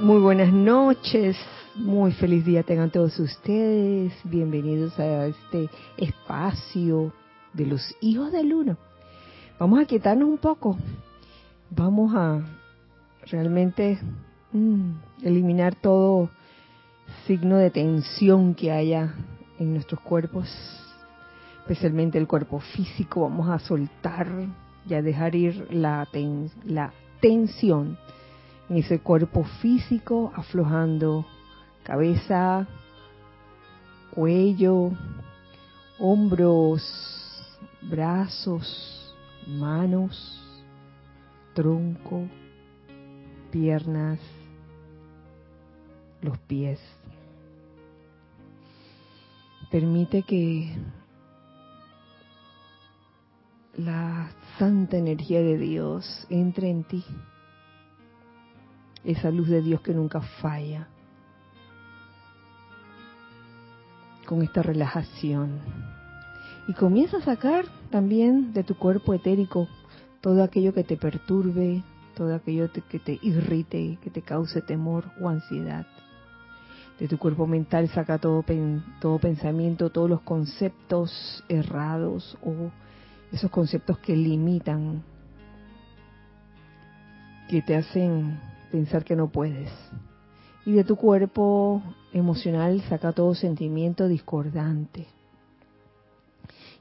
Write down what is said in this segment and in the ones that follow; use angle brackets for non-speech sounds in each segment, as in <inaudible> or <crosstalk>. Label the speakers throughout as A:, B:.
A: Muy buenas noches, muy feliz día tengan todos ustedes. Bienvenidos a este espacio de los hijos del uno. Vamos a quitarnos un poco. Vamos a realmente mm, eliminar todo signo de tensión que haya en nuestros cuerpos, especialmente el cuerpo físico. Vamos a soltar y a dejar ir la, la tensión en ese cuerpo físico, aflojando cabeza, cuello, hombros, brazos, manos, tronco, piernas, los pies. Permite que la santa energía de Dios entre en ti esa luz de Dios que nunca falla, con esta relajación. Y comienza a sacar también de tu cuerpo etérico todo aquello que te perturbe, todo aquello que te irrite, que te cause temor o ansiedad. De tu cuerpo mental saca todo, todo pensamiento, todos los conceptos errados o esos conceptos que limitan, que te hacen pensar que no puedes. Y de tu cuerpo emocional saca todo sentimiento discordante.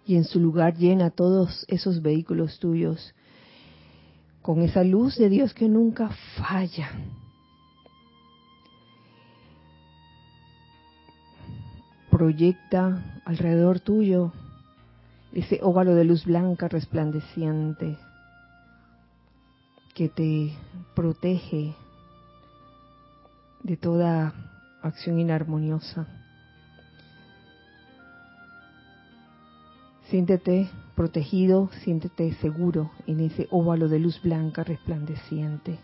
A: Y en su lugar llena todos esos vehículos tuyos con esa luz de Dios que nunca falla. Proyecta alrededor tuyo ese óvalo de luz blanca resplandeciente que te protege de toda acción inarmoniosa. Siéntete protegido, siéntete seguro en ese óvalo de luz blanca resplandeciente.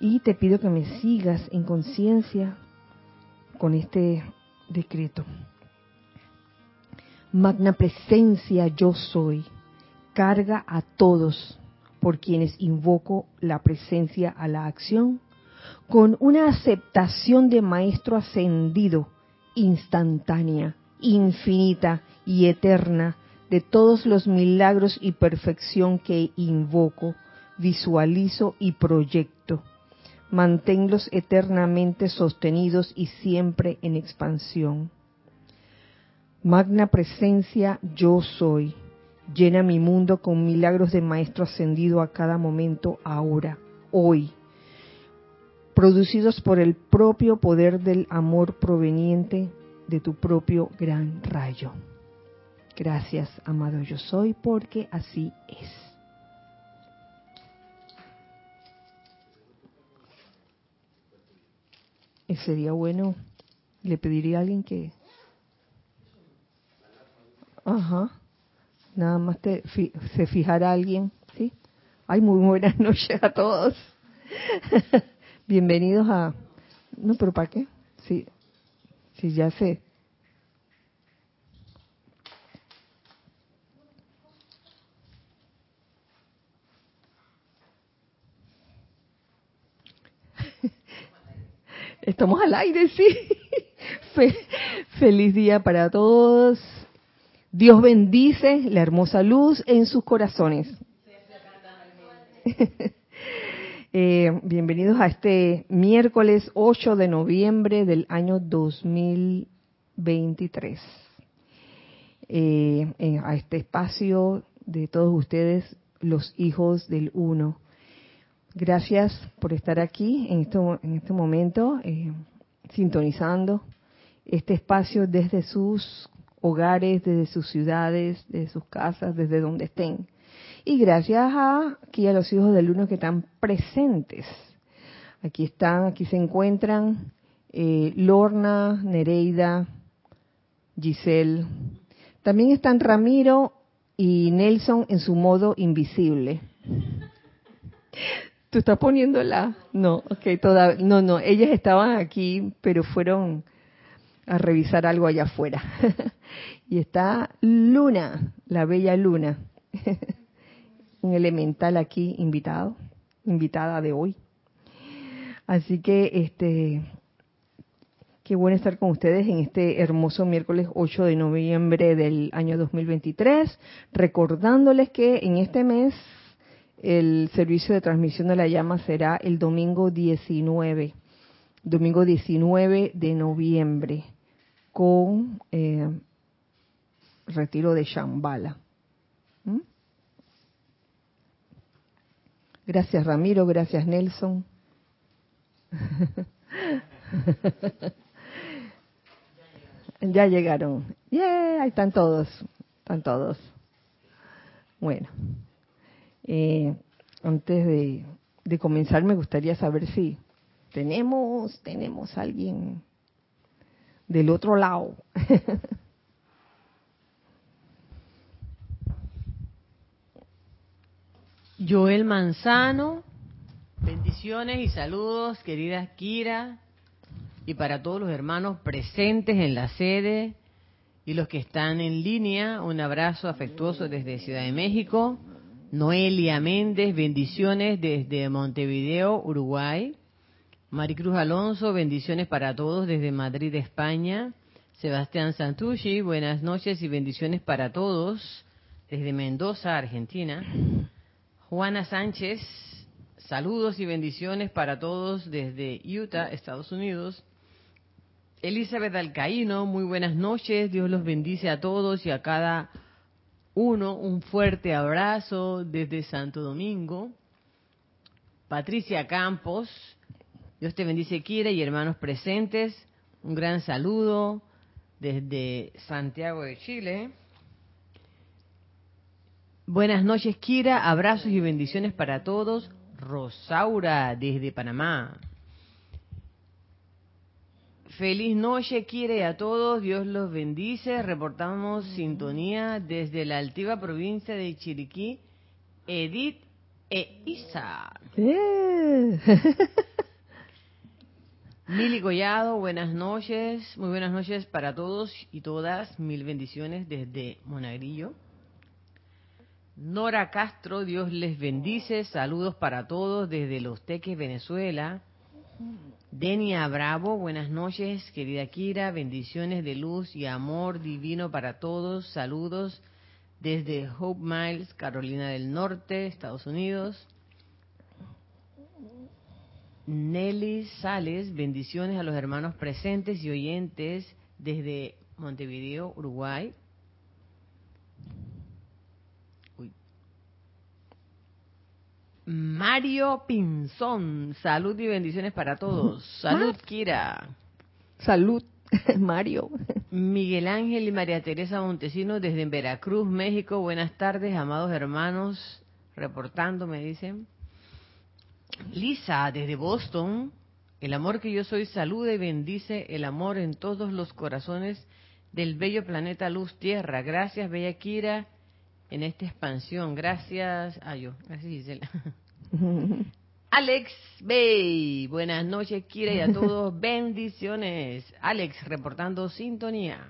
A: Y te pido que me sigas en conciencia con este decreto. Magna presencia yo soy, carga a todos por quienes invoco la presencia a la acción, con una aceptación de Maestro ascendido, instantánea, infinita y eterna, de todos los milagros y perfección que invoco, visualizo y proyecto. Manténlos eternamente sostenidos y siempre en expansión. Magna presencia yo soy Llena mi mundo con milagros de Maestro ascendido a cada momento, ahora, hoy, producidos por el propio poder del amor proveniente de tu propio gran rayo. Gracias, amado yo soy, porque así es. Sería bueno, le pediría a alguien que... Ajá nada más te, se fijará alguien, ¿sí? Ay, muy buenas <laughs> noches a todos. <laughs> Bienvenidos a... No, pero ¿para qué? Sí, sí, ya sé. <laughs> Estamos al aire, sí. feliz día para todos. Dios bendice la hermosa luz en sus corazones. <laughs> Eh, bienvenidos a este miércoles 8 de noviembre del año 2023. Eh, a este espacio de todos ustedes, los hijos del uno. Gracias por estar aquí en, esto, en este momento, eh, sintonizando este espacio desde sus hogares, desde sus ciudades, desde sus casas, desde donde estén. Y gracias a aquí a los hijos del uno que están presentes. Aquí están, aquí se encuentran eh, Lorna, Nereida, Giselle. También están Ramiro y Nelson en su modo invisible. ¿Tú estás poniéndola? No, no, no, ellas estaban aquí, pero fueron a revisar algo allá afuera. <laughs> y está Luna, la bella Luna, <laughs> un elemental aquí invitado, invitada de hoy. Así que este qué bueno estar con ustedes en este hermoso miércoles 8 de noviembre del año 2023, recordándoles que en este mes el servicio de transmisión de la llama será el domingo 19, domingo 19 de noviembre, con eh, retiro de Shambhala. ¿Mm? Gracias Ramiro, gracias Nelson. <laughs> ya llegaron. Yeah, ahí están todos. Están todos. Bueno, eh, antes de, de, comenzar me gustaría saber si tenemos, tenemos alguien del otro lado. <laughs>
B: Joel Manzano, bendiciones y saludos, querida Kira, y para todos los hermanos presentes en la sede y los que están en línea, un abrazo afectuoso desde Ciudad de México. Noelia Méndez, bendiciones desde Montevideo, Uruguay. Maricruz Alonso, bendiciones para todos desde Madrid, España. Sebastián Santucci, buenas noches y bendiciones para todos desde Mendoza, Argentina. Juana Sánchez, saludos y bendiciones para todos desde Utah, Estados Unidos. Elizabeth Alcaíno, muy buenas noches, Dios los bendice a todos y a cada uno. Un fuerte abrazo desde Santo Domingo. Patricia Campos, Dios te bendice, Kira y hermanos presentes. Un gran saludo desde Santiago de Chile. Buenas noches, Kira. Abrazos y bendiciones para todos. Rosaura, desde Panamá. Feliz noche, Kira, y a todos. Dios los bendice. Reportamos sintonía desde la altiva provincia de Chiriquí. Edith e Isa. <laughs> Mili Collado, buenas noches. Muy buenas noches para todos y todas. Mil bendiciones desde Monagrillo. Nora Castro, Dios les bendice. Saludos para todos desde Los Teques, Venezuela. Denia Bravo, buenas noches, querida Kira. Bendiciones de luz y amor divino para todos. Saludos desde Hope Miles, Carolina del Norte, Estados Unidos. Nelly Sales, bendiciones a los hermanos presentes y oyentes desde Montevideo, Uruguay. Mario Pinzón, salud y bendiciones para todos. <laughs> Salud, Kira.
A: Salud, <laughs> Mario.
B: Miguel Ángel y María Teresa Montesino desde Veracruz, México. Buenas tardes, amados hermanos. Reportando, me dicen. Lisa, desde Boston. El amor que yo soy saluda y bendice el amor en todos los corazones del bello planeta Luz Tierra. Gracias, Bella Kira en esta expansión. Gracias a yo. Gracias, Gisela. <laughs> Alex Bay, buenas noches, Kira, y a todos, <laughs> bendiciones. Alex, reportando sintonía.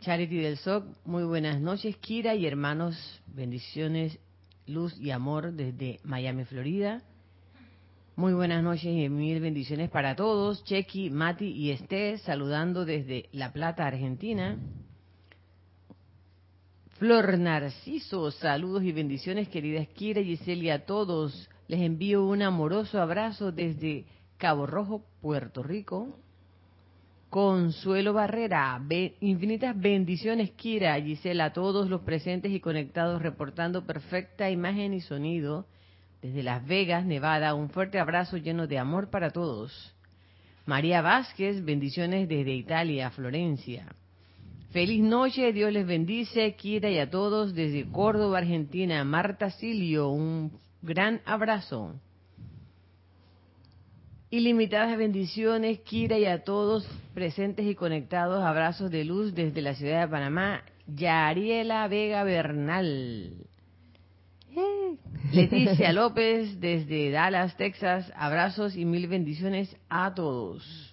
B: Charity del SOC, muy buenas noches, Kira y hermanos, bendiciones, luz y amor desde Miami, Florida. Muy buenas noches y mil bendiciones para todos. Chequi, Mati y Esté, saludando desde La Plata, Argentina. Flor Narciso, saludos y bendiciones, queridas Kira y Giselle, a todos. Les envío un amoroso abrazo desde Cabo Rojo, Puerto Rico. Consuelo Barrera, infinitas bendiciones, Kira, Gisela, a todos los presentes y conectados, reportando perfecta imagen y sonido desde Las Vegas, Nevada. Un fuerte abrazo lleno de amor para todos. María Vázquez, bendiciones desde Italia, Florencia. Feliz noche, Dios les bendice, Kira y a todos desde Córdoba, Argentina. Marta Silio, un gran abrazo. Ilimitadas bendiciones, Kira y a todos presentes y conectados. Abrazos de luz desde la ciudad de Panamá. Yariela Vega Bernal. Leticia <laughs> López desde Dallas, Texas. Abrazos y mil bendiciones a todos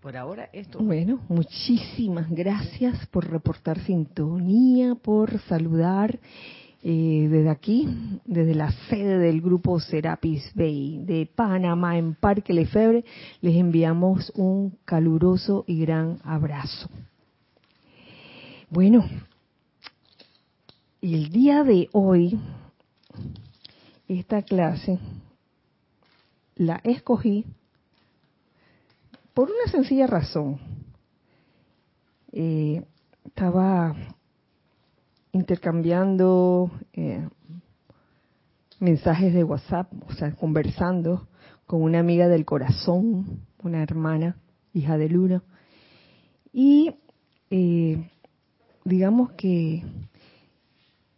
B: por ahora esto.
A: Bueno, muchísimas gracias por reportar sintonía, por saludar Eh, desde aquí, desde la sede del grupo Serapis Bay de Panamá en Parque Lefebvre, les enviamos un caluroso y gran abrazo. Bueno, el día de hoy, esta clase la escogí por una sencilla razón. Eh, estaba intercambiando eh, mensajes de WhatsApp, o sea, conversando con una amiga del corazón, una hermana, hija de Luna, y eh, digamos que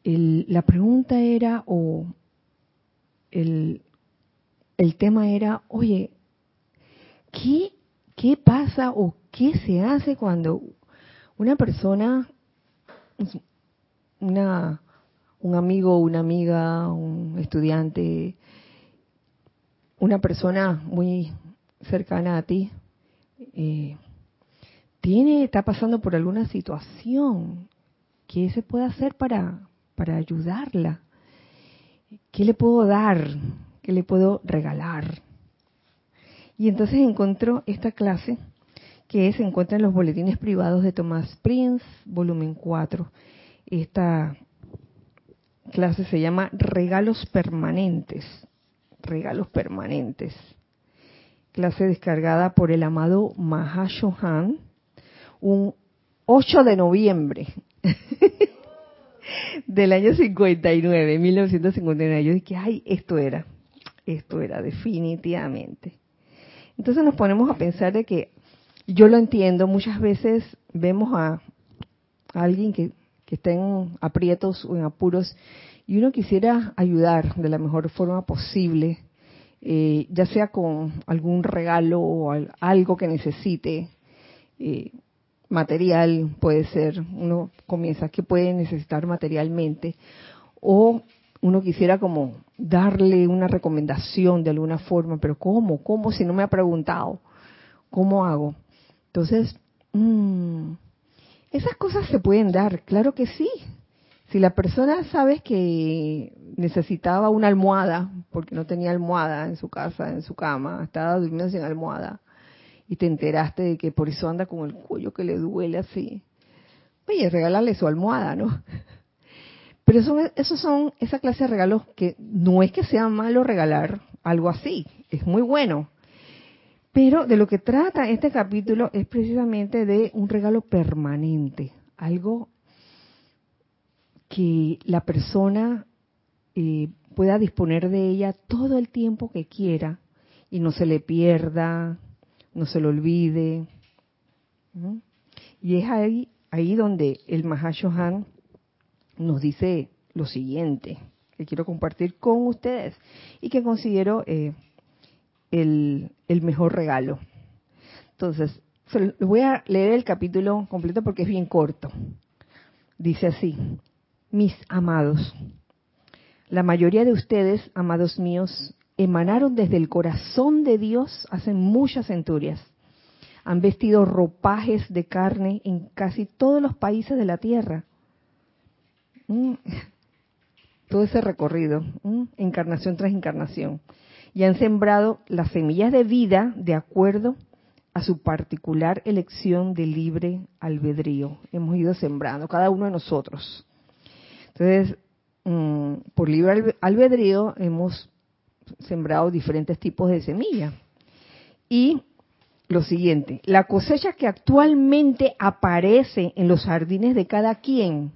A: la pregunta era, o el, el tema era, oye, ¿qué, ¿qué pasa o qué se hace cuando una persona una, un amigo, una amiga, un estudiante, una persona muy cercana a ti, eh, tiene, está pasando por alguna situación, ¿qué se puede hacer para, para ayudarla? ¿Qué le puedo dar? ¿Qué le puedo regalar? Y entonces encontró esta clase que se encuentra en los boletines privados de Tomás Prince, volumen 4. Esta clase se llama Regalos Permanentes. Regalos Permanentes. Clase descargada por el amado Mahashohan un 8 de noviembre <laughs> del año 59, 1959. Yo dije, ay, esto era, esto era definitivamente. Entonces nos ponemos a pensar de que yo lo entiendo, muchas veces vemos a alguien que que estén aprietos o en apuros y uno quisiera ayudar de la mejor forma posible, eh, ya sea con algún regalo o algo que necesite, eh, material puede ser, uno comienza que puede necesitar materialmente, o uno quisiera como darle una recomendación de alguna forma, pero ¿cómo? ¿Cómo si no me ha preguntado? ¿Cómo hago? Entonces, mmm, esas cosas se pueden dar, claro que sí. Si la persona sabes que necesitaba una almohada, porque no tenía almohada en su casa, en su cama, estaba durmiendo sin almohada, y te enteraste de que por eso anda con el cuello que le duele así, oye, regalarle su almohada, ¿no? <laughs> Pero son, esos son esa clase de regalos que no es que sea malo regalar algo así, es muy bueno. Pero de lo que trata este capítulo es precisamente de un regalo permanente, algo que la persona eh, pueda disponer de ella todo el tiempo que quiera y no se le pierda, no se le olvide. Y es ahí, ahí donde el Mahashohan nos dice lo siguiente, que quiero compartir con ustedes y que considero eh, el, mejor regalo. Entonces, voy a leer el capítulo completo porque es bien corto. Dice así, mis amados, la mayoría de ustedes, amados míos, emanaron desde el corazón de Dios hace muchas centurias. Han vestido ropajes de carne en casi todos los países de la tierra. Mm. <laughs> Todo ese recorrido, mm. encarnación tras encarnación y han sembrado las semillas de vida de acuerdo a su particular elección de libre albedrío. Hemos ido sembrando, cada uno de nosotros. Entonces, mm, por libre albedrío hemos sembrado diferentes tipos de semillas. Y lo siguiente, la cosecha que actualmente aparece en los jardines de cada quien,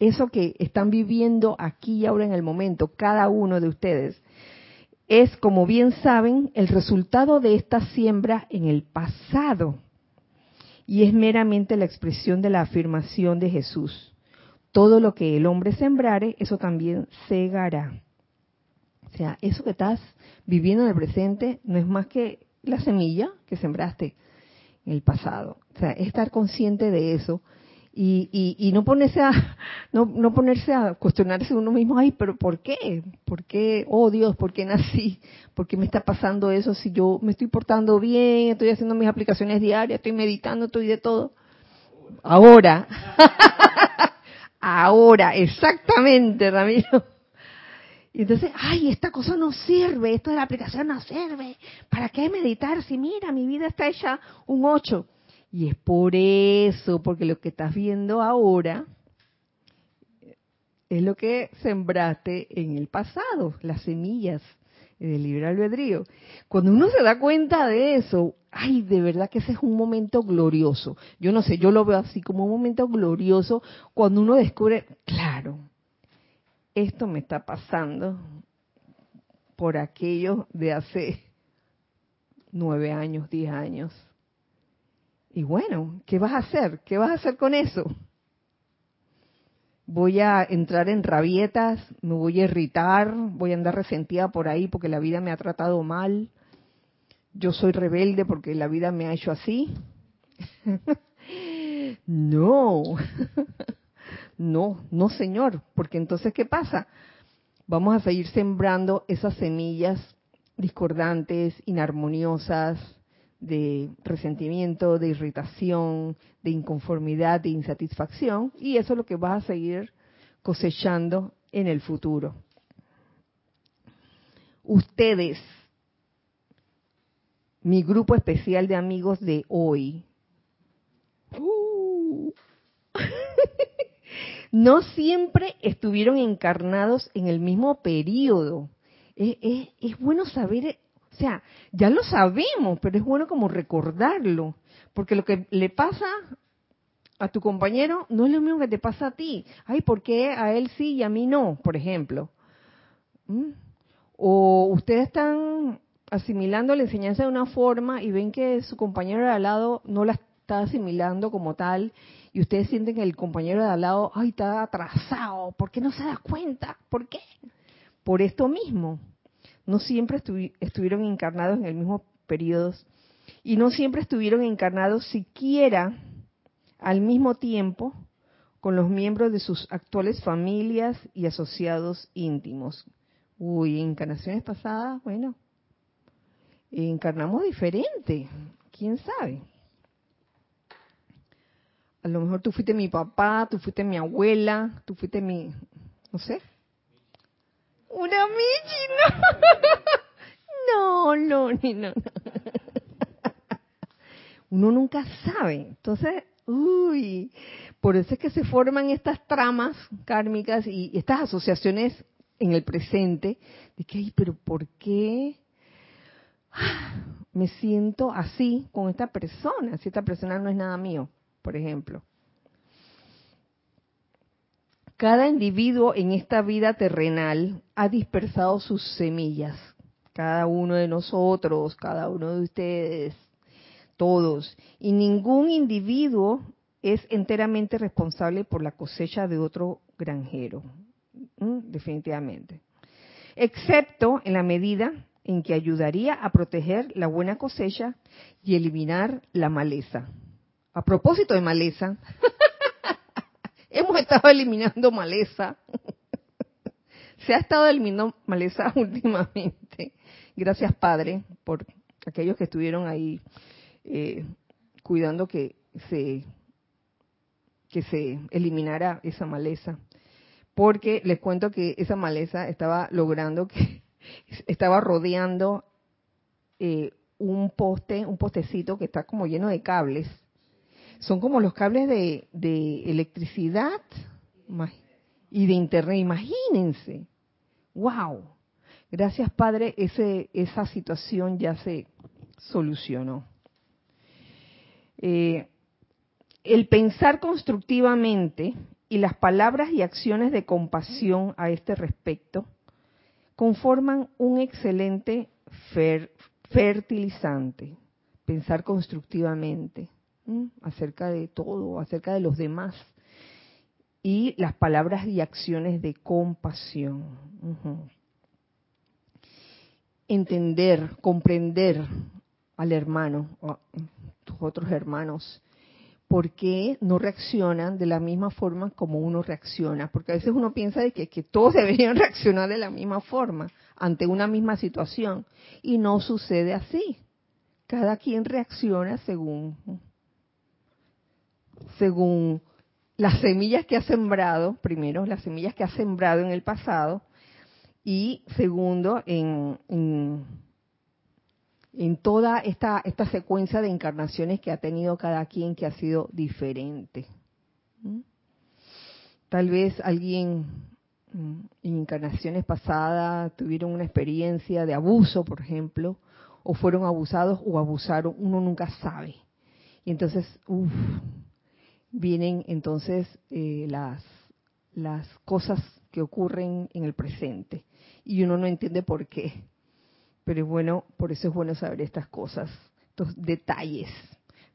A: eso que están viviendo aquí y ahora en el momento, cada uno de ustedes, es, como bien saben, el resultado de esta siembra en el pasado y es meramente la expresión de la afirmación de Jesús. Todo lo que el hombre sembrare, eso también segará. O sea, eso que estás viviendo en el presente no es más que la semilla que sembraste en el pasado. O sea, estar consciente de eso y, y, no ponerse a <laughs> no, no ponerse a cuestionarse uno mismo ay pero por qué por qué oh Dios por qué nací por qué me está pasando eso si yo me estoy portando bien estoy haciendo mis aplicaciones diarias estoy meditando estoy de todo ahora <laughs> ahora, exactamente, Ramiro. Y entonces, ay, esta cosa no sirve, esto de la aplicación no sirve. ¿Para qué meditar si mira, mi vida está hecha un 8? Y es por eso, porque lo que estás viendo ahora es lo que sembraste en el pasado, las semillas del libre albedrío. Cuando uno se da cuenta de eso, ay, de verdad que ese es un momento glorioso. Yo no sé, yo lo veo así como un momento glorioso cuando uno descubre, claro, esto me está pasando por aquello de hace nueve años, diez años. Y bueno, ¿qué vas a hacer? ¿Qué vas a hacer con eso? Voy a entrar en rabietas, me voy a irritar, voy a andar resentida por ahí porque la vida me ha tratado mal. Yo soy rebelde porque la vida me ha hecho así. <laughs> no. <laughs> No, no señor, porque entonces ¿qué pasa? Vamos a seguir sembrando esas semillas discordantes, inarmoniosas, de resentimiento, de irritación, de inconformidad, de insatisfacción, y eso es lo que vas a seguir cosechando en el futuro. Ustedes, mi grupo especial de amigos de hoy, <laughs> no siempre estuvieron encarnados en el mismo periodo. Es, bueno saber, sea, ya lo sabemos, pero es bueno como recordarlo, porque lo que le pasa a tu compañero no es lo mismo que te pasa a ti. Ay, ¿por qué a él sí y a mí no? Por ejemplo. ¿Mm? O ustedes están asimilando la enseñanza de una forma y ven que su compañero de al lado no la está asimilando como tal y ustedes sienten que el compañero de al lado, ay, está atrasado, ¿por qué no se da cuenta? ¿Por qué? Por esto mismo. No siempre estuvieron encarnados en el mismo periodo y no siempre estuvieron encarnados siquiera al mismo tiempo con los miembros de sus actuales familias y asociados íntimos. Uy, encarnaciones pasadas, bueno, encarnamos diferente, quién sabe. A lo mejor tú fuiste mi papá, tú fuiste mi abuela, tú fuiste mi, no sé. Una Michi, no. <laughs> No, no, no, <laughs> Uno nunca sabe. Entonces, uy, por eso es que se forman estas tramas kármicas y estas asociaciones en el presente de que, ay, pero ¿por qué <sighs> me siento así con esta persona si esta persona no es nada mío? por ejemplo. Cada individuo en esta vida terrenal ha dispersado sus semillas. Cada uno de nosotros, cada uno de ustedes, todos. Y ningún individuo es enteramente responsable por la cosecha de otro granjero. Definitivamente. Excepto en la medida en que ayudaría a proteger la buena cosecha y eliminar la maleza. A propósito de maleza, <laughs> hemos estado <laughs> eliminando maleza. <laughs> Se ha estado eliminando maleza <laughs> últimamente. Gracias, Padre, por aquellos que estuvieron ahí eh, cuidando que se que se eliminara esa maleza. Porque les cuento que esa maleza estaba logrando que estaba rodeando eh, un poste, un postecito que está como lleno de cables son como los cables de, electricidad y de internet. Imagínense. ¡Wow! Gracias, Padre, ese, esa situación ya se solucionó. Eh, el pensar constructivamente y las palabras y acciones de compasión a este respecto conforman un excelente fertilizante. Pensar constructivamente acerca de todo, acerca de los demás. Y las palabras y acciones de compasión. Entender, comprender al hermano, a tus otros hermanos, por qué no reaccionan de la misma forma como uno reacciona. Porque a veces uno piensa de que, que, todos <laughs> deberían reaccionar de la misma forma ante una misma situación. Y no sucede así. Cada quien reacciona según según las semillas que ha sembrado, primero, las semillas que ha sembrado en el pasado, y segundo, en, en, toda esta, esta secuencia de encarnaciones que ha tenido cada quien que ha sido diferente. ¿Mm? Tal vez alguien mm, en encarnaciones pasadas tuvieron una experiencia de abuso, por ejemplo, o fueron abusados o abusaron, uno nunca sabe. Y entonces, uff, vienen entonces eh, las, las cosas que ocurren en el presente y uno no entiende por qué. Pero bueno, por eso es bueno saber estas cosas, estos detalles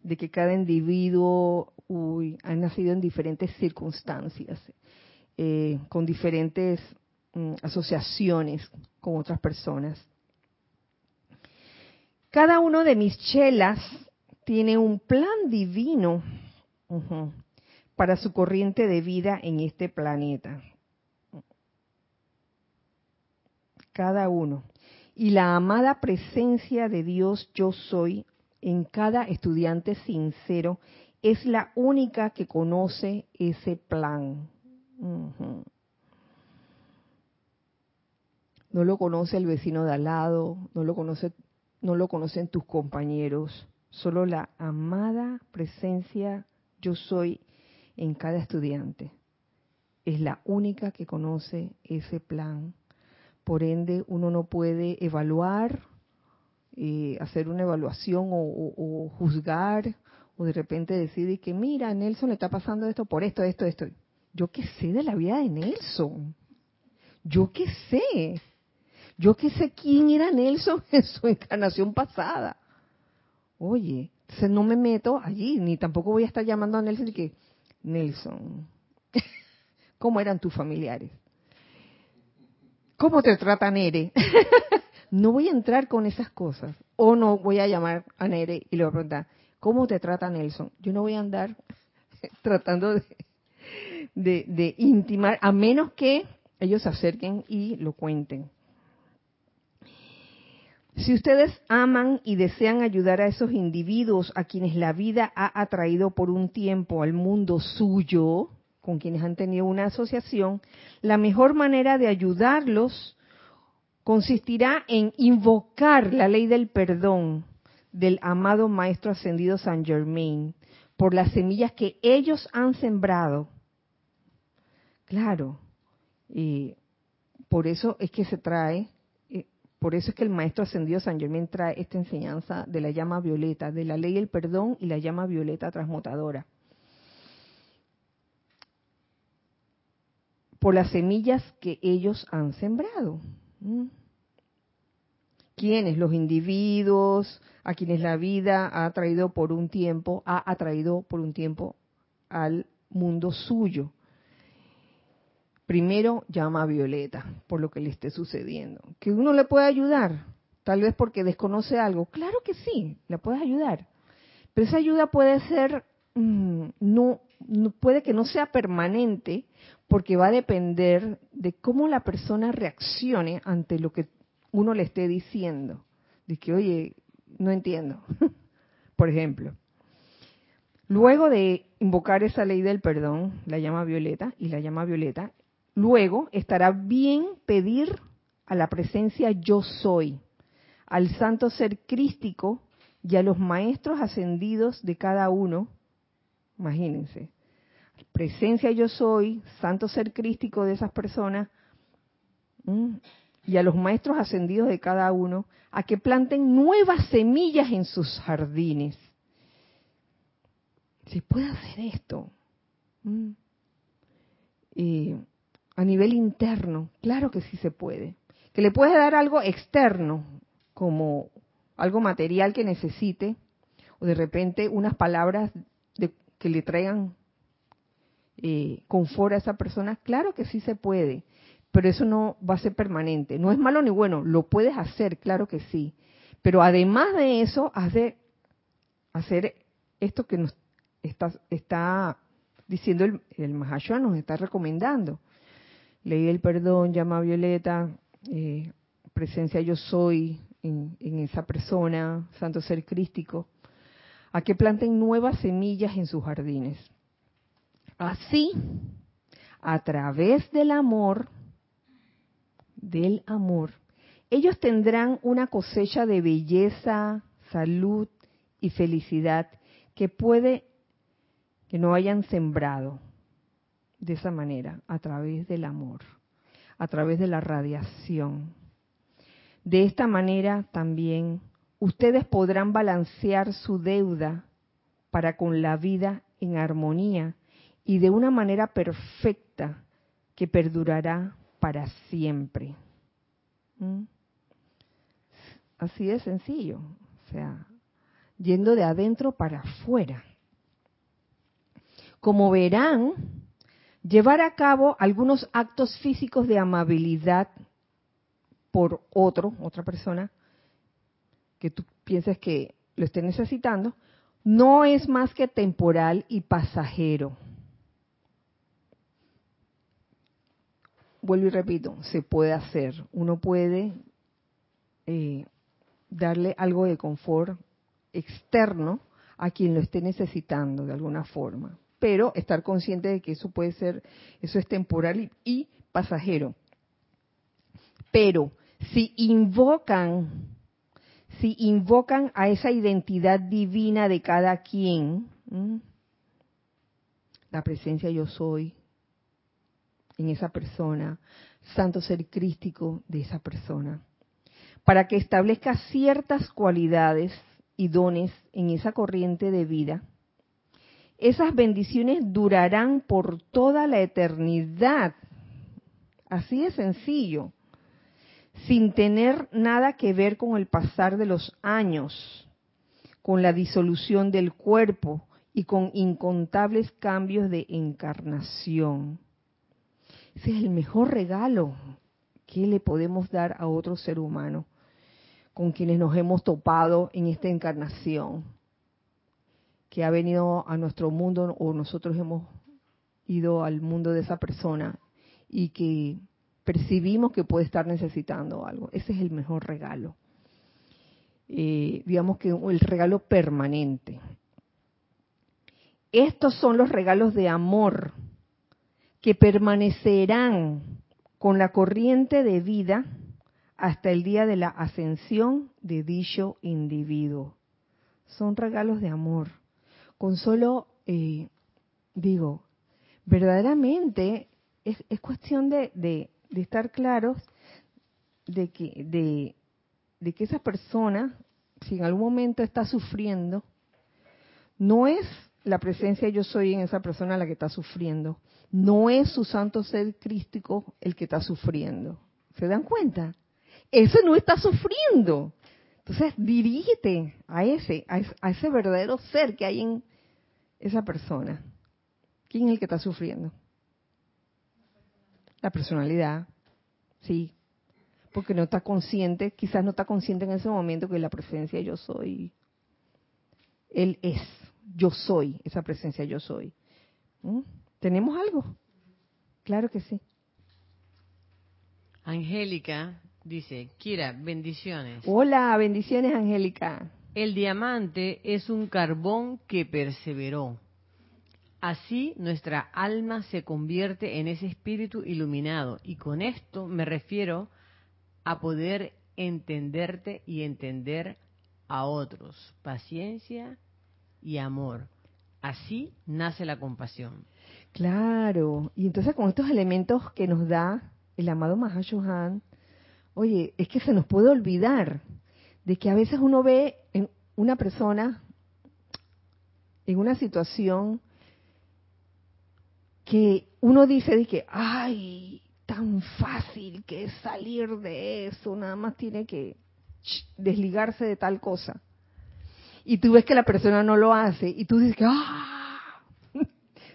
A: de que cada individuo ha nacido en diferentes circunstancias, eh, con diferentes mm, asociaciones con otras personas. Cada uno de mis chelas tiene un plan divino para su corriente de vida en este planeta. Cada uno. Y la amada presencia de Dios yo soy en cada estudiante sincero es la única que conoce ese plan. No lo conoce el vecino de al lado, no lo conoce, no lo conocen tus compañeros, solo la amada presencia yo soy en cada estudiante. Es la única que conoce ese plan. Por ende, uno no puede evaluar, eh, hacer una evaluación o, juzgar, o de repente decir que, mira, Nelson le está pasando esto por esto, esto, esto. Yo qué sé de la vida de Nelson. Yo qué sé. Yo qué sé quién era Nelson <laughs> en su encarnación pasada. Oye, entonces no me meto allí, ni tampoco voy a estar llamando a Nelson y que, Nelson, <laughs> ¿cómo eran tus familiares? ¿Cómo te trata Nere? <laughs> no voy a entrar con esas cosas. O no voy a llamar a Nere y le voy a preguntar, ¿cómo te trata Nelson? Yo no voy a andar <laughs> tratando de, intimar, a menos que ellos se acerquen y lo cuenten. Si ustedes aman y desean ayudar a esos individuos a quienes la vida ha atraído por un tiempo al mundo suyo, con quienes han tenido una asociación, la mejor manera de ayudarlos consistirá en invocar la ley del perdón del amado Maestro Ascendido San Germain por las semillas que ellos han sembrado. Claro, y por eso es que se trae por eso es que el maestro ascendido San Germán trae esta enseñanza de la llama violeta, de la ley del perdón y la llama violeta transmutadora. Por las semillas que ellos han sembrado. ¿Quiénes? Los individuos a quienes la vida ha traído por un tiempo, ha atraído por un tiempo al mundo suyo primero llama a Violeta por lo que le esté sucediendo. ¿Que uno le puede ayudar? Tal vez porque desconoce algo. Claro que sí, le puedes ayudar. Pero esa ayuda puede ser, mm, no, puede que no sea permanente porque va a depender de cómo la persona reaccione ante lo que uno le esté diciendo. De que, oye, no entiendo. <laughs> Por ejemplo, luego de invocar esa ley del perdón, la llama violeta, y la llama violeta Luego estará bien pedir a la presencia yo soy, al santo ser crístico y a los maestros ascendidos de cada uno. Imagínense, presencia yo soy, santo ser crístico de esas personas y a los maestros ascendidos de cada uno a que planten nuevas semillas en sus jardines. ¿Se puede hacer esto? Y a nivel interno, claro que sí se puede. Que le puedes dar algo externo, como algo material que necesite, o de repente unas palabras que le traigan eh, confort a esa persona, claro que sí se puede, pero eso no va a ser permanente. No es malo ni bueno, lo puedes hacer, claro que sí. Pero además de eso, has de hacer esto que nos está, está diciendo el, el nos está recomendando ley del perdón, llama violeta, eh, presencia yo soy en, esa persona, santo ser crístico, a que planten nuevas semillas en sus jardines. Así, a través del amor, del amor, ellos tendrán una cosecha de belleza, salud y felicidad que puede que no hayan sembrado de esa manera, a través del amor, a través de la radiación. De esta manera también ustedes podrán balancear su deuda para con la vida en armonía y de una manera perfecta que perdurará para siempre. ¿Mm? Así de sencillo, o sea, yendo de adentro para afuera. Como verán, llevar a cabo algunos actos físicos de amabilidad por otro, otra persona, que tú pienses que lo esté necesitando, no es más que temporal y pasajero. Vuelvo y repito, se puede hacer. Uno puede eh, darle algo de confort externo a quien lo esté necesitando de alguna forma, pero estar consciente de que eso puede ser, eso es temporal y, pasajero. Pero si invocan si invocan a esa identidad divina de cada quien, la presencia yo soy en esa persona, santo ser crístico de esa persona, para que establezca ciertas cualidades y dones en esa corriente de vida, esas bendiciones durarán por toda la eternidad. Así de sencillo sin tener nada que ver con el pasar de los años, con la disolución del cuerpo y con incontables cambios de encarnación. Ese es el mejor regalo que le podemos dar a otro ser humano con quienes nos hemos topado en esta encarnación, que ha venido a nuestro mundo o nosotros hemos ido al mundo de esa persona y que percibimos que puede estar necesitando algo. Ese es el mejor regalo. Eh, digamos que el regalo permanente. Estos son los regalos de amor que permanecerán con la corriente de vida hasta el día de la ascensión de dicho individuo. Son regalos de amor. Con solo, eh, digo, verdaderamente es, es cuestión de, de estar claros de que, de, que esa persona, si en algún momento está sufriendo, no es la presencia yo soy en esa persona la que está sufriendo, no es su santo ser crístico el que está sufriendo. ¿Se dan cuenta? Ese no está sufriendo. Entonces, dirígete a ese, a ese verdadero ser que hay en esa persona. ¿Quién es el que está sufriendo? La personalidad, sí, porque no está consciente, quizás no está consciente en ese momento que la presencia yo soy, Él es, yo soy, esa presencia yo soy. ¿Mm? ¿Tenemos algo? Claro que sí.
B: Angélica dice, Kira, bendiciones.
A: Hola, bendiciones Angélica.
B: El diamante es un carbón que perseveró. Así nuestra alma se convierte en ese espíritu iluminado. Y con esto me refiero a poder entenderte y entender a otros. Paciencia y amor. Así nace la compasión.
A: Claro. Y entonces con estos elementos que nos da el amado Mahashohan, oye, es que se nos puede olvidar de que a veces uno ve en una persona en una situación que uno dice de que, ay, tan fácil que es salir de eso, nada más tiene que desligarse de tal cosa. Y tú ves que la persona no lo hace y tú dices que, ah,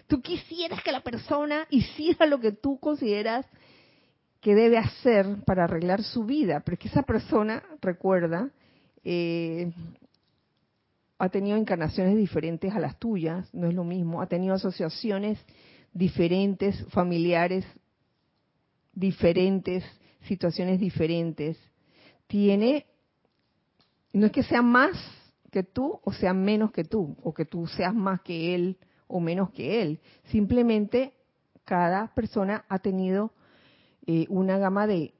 A: tú quisieras que la persona hiciera lo que tú consideras que debe hacer para arreglar su vida, pero es que esa persona, recuerda, eh, ha tenido encarnaciones diferentes a las tuyas, no es lo mismo, ha tenido asociaciones diferentes, familiares diferentes, situaciones diferentes. Tiene, no es que sea más que tú o sea menos que tú, o que tú seas más que él o menos que él. Simplemente cada persona ha tenido eh, una gama de,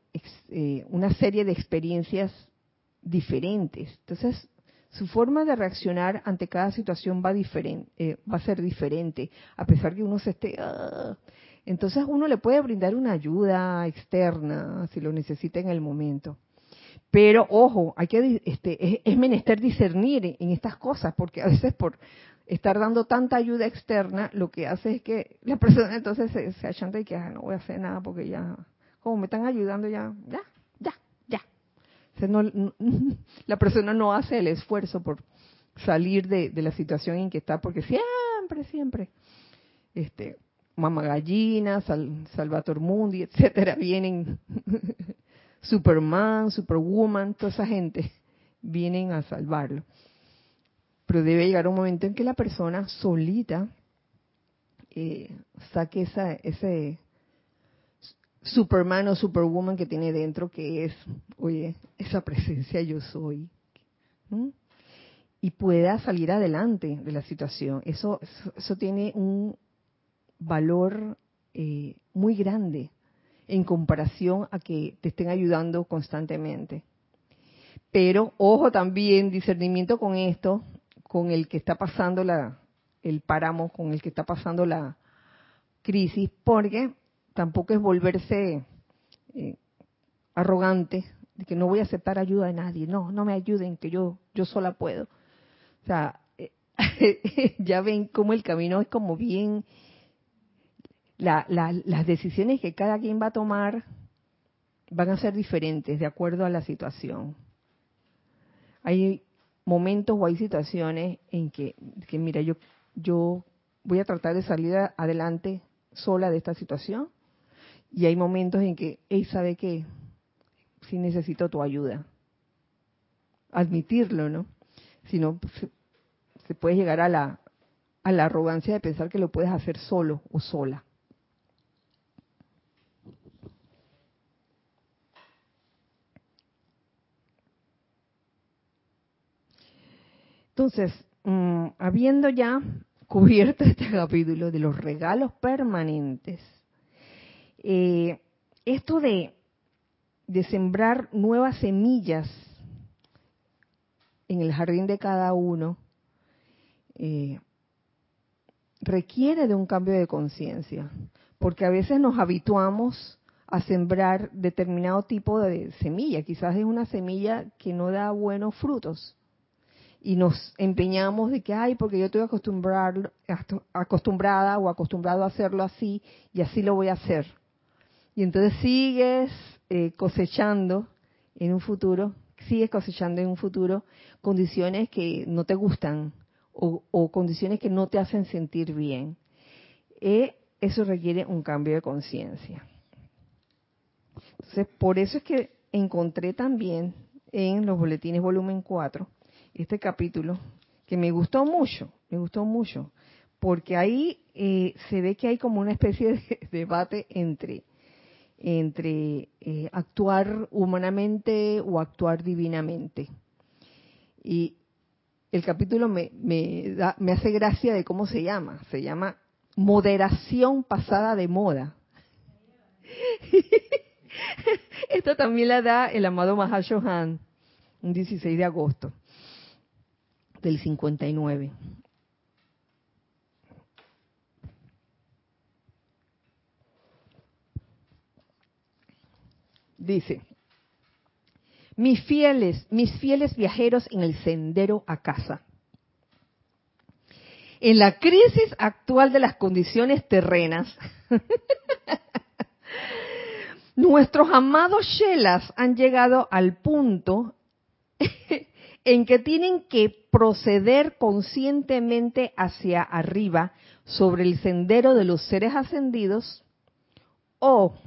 A: eh, una serie de experiencias diferentes. Entonces, su forma de reaccionar ante cada situación va, eh, va a ser diferente, a pesar que uno se esté... Ah. Entonces uno le puede brindar una ayuda externa si lo necesita en el momento. Pero ojo, hay que este, es, menester discernir en estas cosas, porque a veces por estar dando tanta ayuda externa, lo que hace es que la persona entonces se, se achanta y que ah, no voy a hacer nada porque ya, como me están ayudando ya, ya. <laughs> la persona no hace el esfuerzo por salir de, la situación en que está, porque siempre, siempre, este, Mama Gallina, Sal, Mundi, <laughs> etcétera, vienen <laughs> Superman, Superwoman, toda esa gente vienen a salvarlo. Pero debe llegar un momento en que la persona solita eh, saque ese Superman o Superwoman que tiene dentro, que es, oye, esa presencia yo soy. Y pueda salir adelante de la situación. Eso, eso, tiene un valor eh, muy grande en comparación a que te estén ayudando constantemente. Pero ojo también, discernimiento con esto, con el que está pasando la, el páramo, con el que está pasando la crisis, porque tampoco es volverse eh, arrogante, de que no voy a aceptar ayuda de nadie, no, no me ayuden, que yo, yo sola puedo. O sea, eh, <laughs> ya ven cómo el camino es como bien las decisiones que cada quien va a tomar van a ser diferentes de acuerdo a la situación. Hay momentos o hay situaciones en que, que mira, yo, yo voy a tratar de salir adelante sola de esta situación y hay momentos en que él sabe que sí necesito tu ayuda. Admitirlo, ¿no? Si no, se, se puede llegar a la, a la arrogancia de pensar que lo puedes hacer solo o sola. Entonces, mm, habiendo ya cubierto <laughs> este capítulo de los regalos permanentes, eh, esto de, sembrar nuevas semillas en el jardín de cada uno, eh, requiere de un cambio de conciencia, porque a veces nos habituamos a sembrar determinado tipo de semilla, quizás es una semilla que no da buenos frutos, y nos empeñamos de que, ay, porque yo estoy acostumbrada o acostumbrado a hacerlo así y así lo voy a hacer. Y entonces sigues eh, cosechando en un futuro, sigues cosechando en un futuro condiciones que no te gustan o, condiciones que no te hacen sentir bien. Eh, eso requiere un cambio de conciencia. Entonces, por eso es que encontré también en los boletines volumen 4 este capítulo, que me gustó mucho, me gustó mucho, porque ahí eh, se ve que hay como una especie de <laughs> debate entre, entre eh, actuar humanamente o actuar divinamente. Y el capítulo me, me, da, me hace gracia de cómo se llama. Se llama Moderación pasada de moda. <laughs> Esto también la da el amado Mahashohan, un 16 de agosto del 59. Dice, mis fieles, mis fieles viajeros en el sendero a casa. En la crisis actual de las condiciones terrenas, <laughs> nuestros amados Shelas han llegado al punto <laughs> en que tienen que proceder conscientemente hacia arriba sobre el sendero de los seres ascendidos o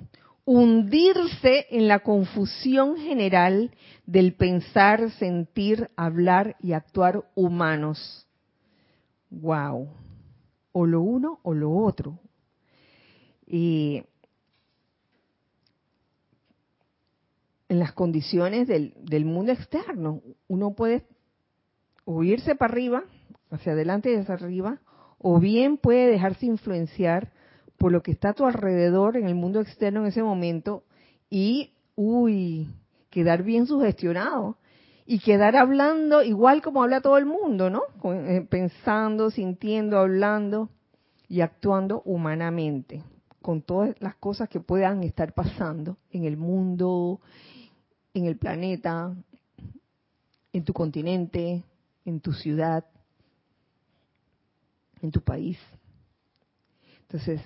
A: hundirse en la confusión general del pensar, sentir, hablar y actuar humanos. Wow. O lo uno o lo otro. Y en las condiciones del, del mundo externo. Uno puede o irse para arriba, hacia adelante y hacia arriba, o bien puede dejarse influenciar por lo que está a tu alrededor en el mundo externo en ese momento y, uy, quedar bien sugestionado y quedar hablando igual como habla todo el mundo, ¿no? Eh, pensando, sintiendo, hablando y actuando humanamente con todas las cosas que puedan estar pasando en el mundo, en el planeta, en tu continente, en tu ciudad, en tu país. Entonces,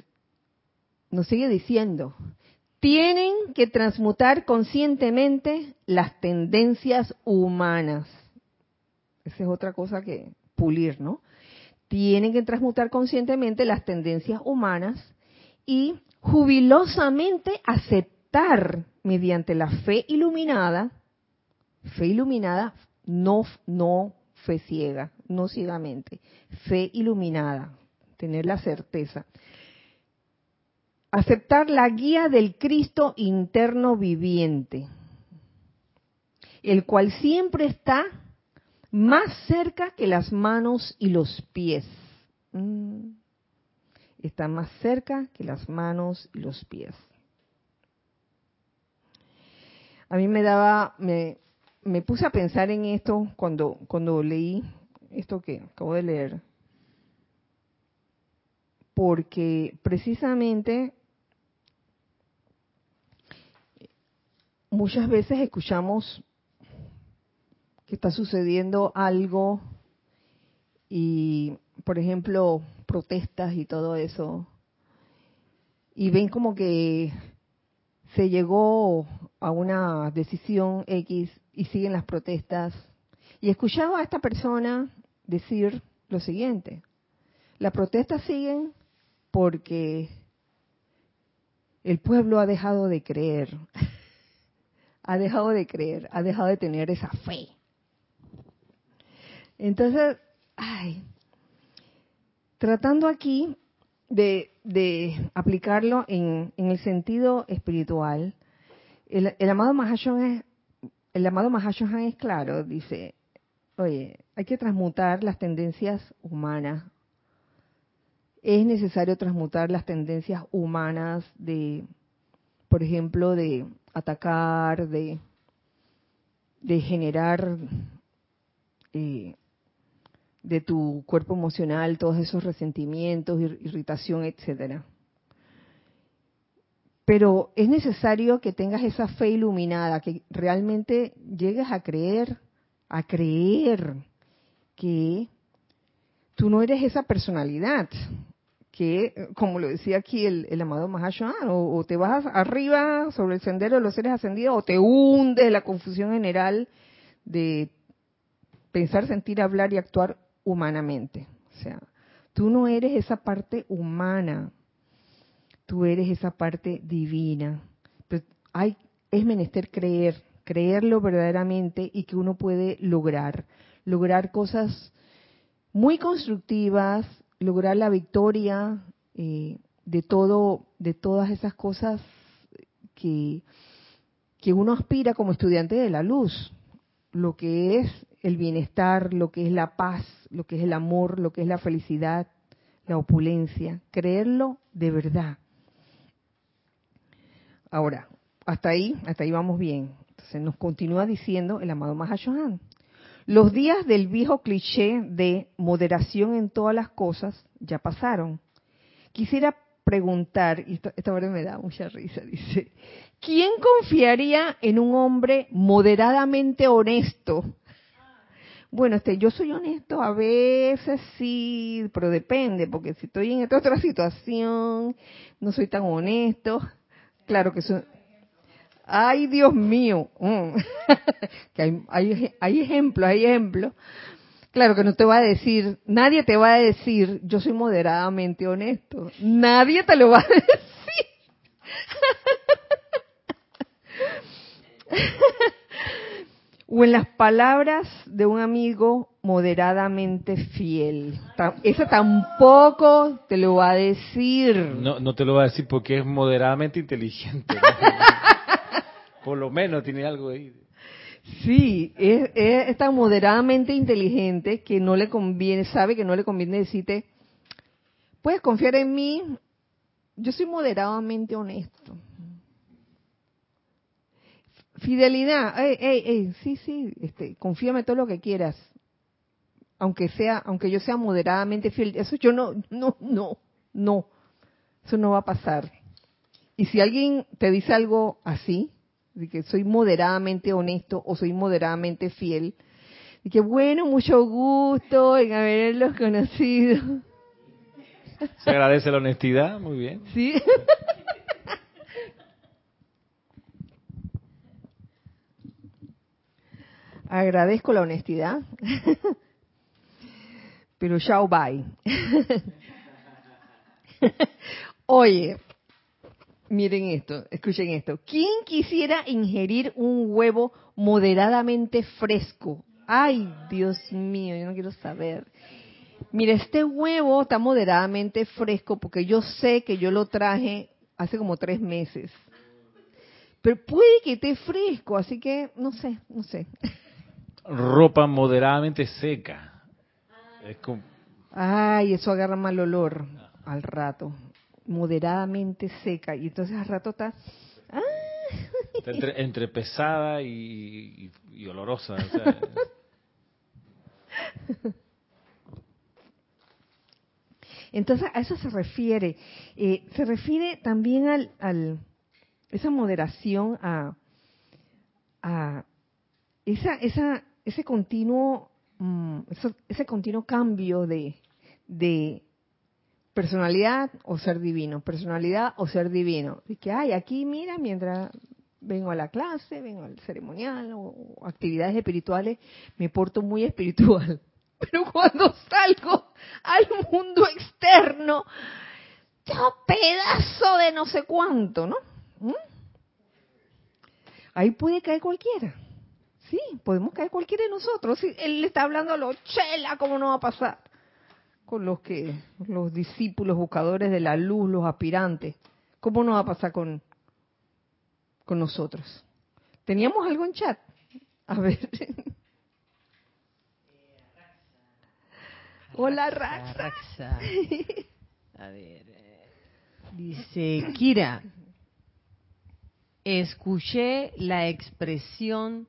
A: nos sigue diciendo, tienen que transmutar conscientemente las tendencias humanas. Esa es otra cosa que pulir, ¿no? Tienen que transmutar conscientemente las tendencias humanas y jubilosamente aceptar mediante la fe iluminada, fe iluminada, no, no fe ciega, no ciegamente, fe iluminada, tener la certeza. Aceptar la guía del Cristo interno viviente, el cual siempre está más cerca que las manos y los pies. Mm. Está más cerca que las manos y los pies. A mí me daba, me, me puse a pensar en esto cuando, cuando leí esto que acabo de leer, porque precisamente muchas veces escuchamos que está sucediendo algo y, por ejemplo, protestas y todo eso, y ven como que se llegó a una decisión X y siguen las protestas. Y escuchaba a esta persona decir lo siguiente, las protestas siguen porque el pueblo ha dejado de creer, <laughs> ha dejado de creer, ha dejado de tener esa fe. Entonces, ay, tratando aquí de, aplicarlo en, el sentido espiritual, el, amado Mahashon es es claro, dice, oye, hay que transmutar las tendencias humanas. Es necesario transmutar las tendencias humanas de, por ejemplo, de atacar, de, de generar eh, de tu cuerpo emocional todos esos resentimientos, irritación, etcétera. Pero es necesario que tengas esa fe iluminada, que realmente llegues a creer, a creer que tú no eres esa personalidad, que, como lo decía aquí el, amado Mahashohan, o, o, te vas arriba sobre el sendero de los seres ascendidos, o te hundes la confusión general de pensar, sentir, hablar y actuar humanamente. O sea, tú no eres esa parte humana, tú eres esa parte divina. Pero hay, es menester creer, creerlo verdaderamente y que uno puede lograr, lograr cosas muy constructivas, lograr la victoria eh, de todo, de todas esas cosas que, que uno aspira como estudiante de la luz, lo que es el bienestar, lo que es la paz, lo que es el amor, lo que es la felicidad, la opulencia, creerlo de verdad. Ahora, hasta ahí, hasta ahí vamos bien. Entonces nos continúa diciendo el amado Mahashohan. Los días del viejo cliché de moderación en todas las cosas ya pasaron. Quisiera preguntar, y esta hora me da mucha risa, dice, ¿quién confiaría en un hombre moderadamente honesto? Bueno, este, yo soy honesto, a veces sí, pero depende, porque si estoy en esta otra situación, no soy tan honesto. Claro que son... Ay, Dios mío. Mm. <laughs> que hay, hay, hay ejemplos, hay ejemplos. Claro que no te va a decir, nadie te va a decir, yo soy moderadamente honesto. Nadie te lo va a <laughs> decir. o en las palabras de un amigo moderadamente fiel. Eso tampoco te lo va a decir.
C: No, no te lo va a decir porque es moderadamente inteligente. <laughs> Por lo menos tiene algo ahí.
A: Sí, es, es, tan moderadamente inteligente que no le conviene, sabe que no le conviene decirte, puedes confiar en mí. Yo soy moderadamente honesto. Fidelidad, ey, ey, ey, sí, sí, este, confíame todo lo que quieras. Aunque sea, aunque yo sea moderadamente fiel, eso yo no, no, no, no. Eso no va a pasar. Y si alguien te dice algo así, de que soy moderadamente honesto o soy moderadamente fiel, y que bueno, mucho gusto en haberlos conocido.
C: Se agradece la honestidad, muy bien.
A: Sí. Agradezco la honestidad. Pero chao, bye. Oye, miren esto, escuchen esto. ¿Quién quisiera ingerir un huevo moderadamente fresco? Ay, Dios mío, yo no quiero saber. Mira, este huevo está moderadamente fresco porque yo sé que yo lo traje hace como tres meses. Pero puede que esté fresco, así que no sé, no sé.
C: Ropa moderadamente seca. Es como,
A: Ay, eso agarra mal olor al rato. Moderadamente seca. Y entonces al rato está... Ah,
C: está entre, entre pesada y, y- y olorosa. o sea,
A: Entonces a eso se refiere. Eh, se refiere también al, al esa moderación a, a esa, esa, ese continuo, mm, ese continuo cambio de, de personalidad o ser divino, personalidad o ser divino. Y que hay aquí, mira, mientras vengo a la clase, vengo al ceremonial o, actividades espirituales, me porto muy espiritual. <laughs> Pero cuando salgo al mundo externo, ya pedazo de no sé cuánto, ¿no? ¿Mm? Ahí puede caer cualquiera. Sí, podemos caer cualquiera de nosotros. Si él le está hablando a los chela, ¿cómo no va a pasar? Con los que, los discípulos buscadores de la luz, los aspirantes. ¿Cómo no va a pasar con, con nosotros? ¿Teníamos algo en chat? A ver. <laughs> Hola, Raxa.
B: Raxa. <laughs> A ver. eh, Dice Kira. Escuché la expresión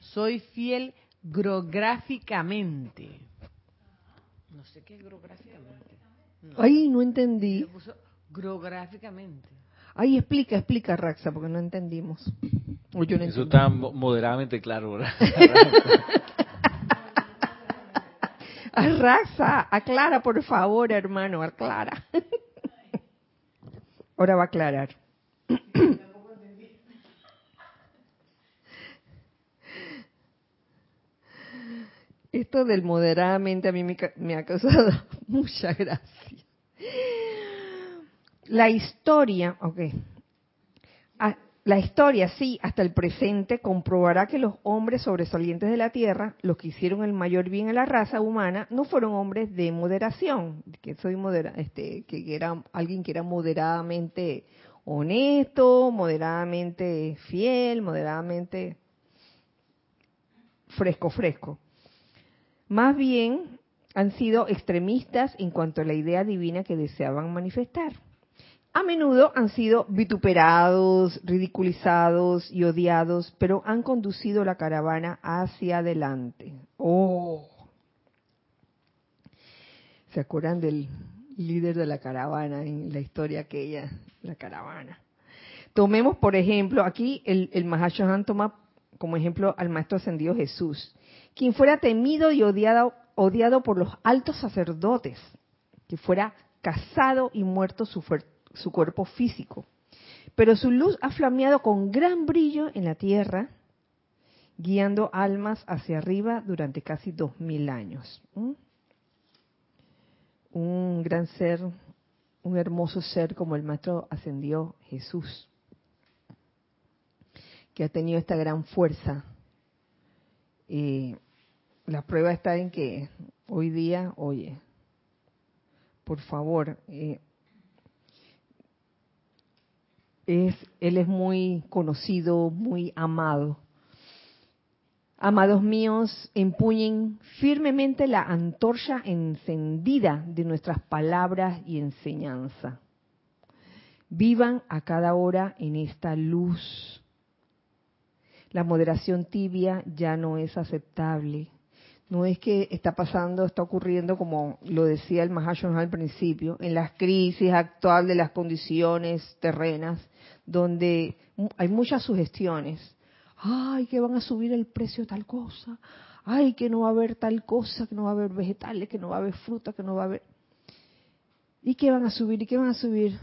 B: soy fiel grográficamente. No sé qué es grográficamente. No,
A: Ay, no entendí.
B: puso grográficamente.
A: Ay, explica, explica, Raxa, porque no entendimos. O yo no
C: eso
A: entendí.
C: está mo- moderadamente claro, ¿verdad? <laughs>
A: Ah, Raxa, aclara, por favor, hermano, aclara. <laughs> Ahora va a aclarar. <clears throat> Esto del moderadamente a mí me, me ha causado <laughs> mucha gracia. La historia, ok. Ah, la historia, sí, hasta el presente comprobará que los hombres sobresalientes de la Tierra, los que hicieron el mayor bien a la raza humana, no fueron hombres de moderación, que soy modera, este, que era alguien que era moderadamente honesto, moderadamente fiel, moderadamente fresco, fresco. Más bien han sido extremistas en cuanto a la idea divina que deseaban manifestar. A menudo han sido vituperados, ridiculizados y odiados, pero han conducido la caravana hacia adelante. Oh. ¿Se acuerdan del líder de la caravana en la historia aquella, la caravana? Tomemos, por ejemplo, aquí el, el Mahashohan toma como ejemplo al Maestro Ascendido Jesús, quien fuera temido y odiado, odiado por los altos sacerdotes, que fuera casado y muerto su, cuerpo físico. Pero su luz ha flameado con gran brillo en la tierra, guiando almas hacia arriba durante casi dos mil años. ¿Mm? Un gran ser, un hermoso ser como el Maestro ascendió Jesús, que ha tenido esta gran fuerza. La prueba está en que hoy día, oye, por favor, eh, es, él es muy conocido, muy amado. Amados míos, empuñen firmemente la antorcha encendida de nuestras palabras y enseñanza. Vivan a cada hora en esta luz. La moderación tibia ya no es aceptable. No es que está pasando, está ocurriendo como lo decía el Mahashon al principio, en las crisis actuales de las condiciones terrenas, donde hay muchas sugestiones ay, que van a subir el precio de tal cosa, ay, que no va a haber tal cosa, que no va a haber vegetales, que no va a haber fruta, que no va a haber... ¿Y qué van a subir? ¿Y qué van a subir?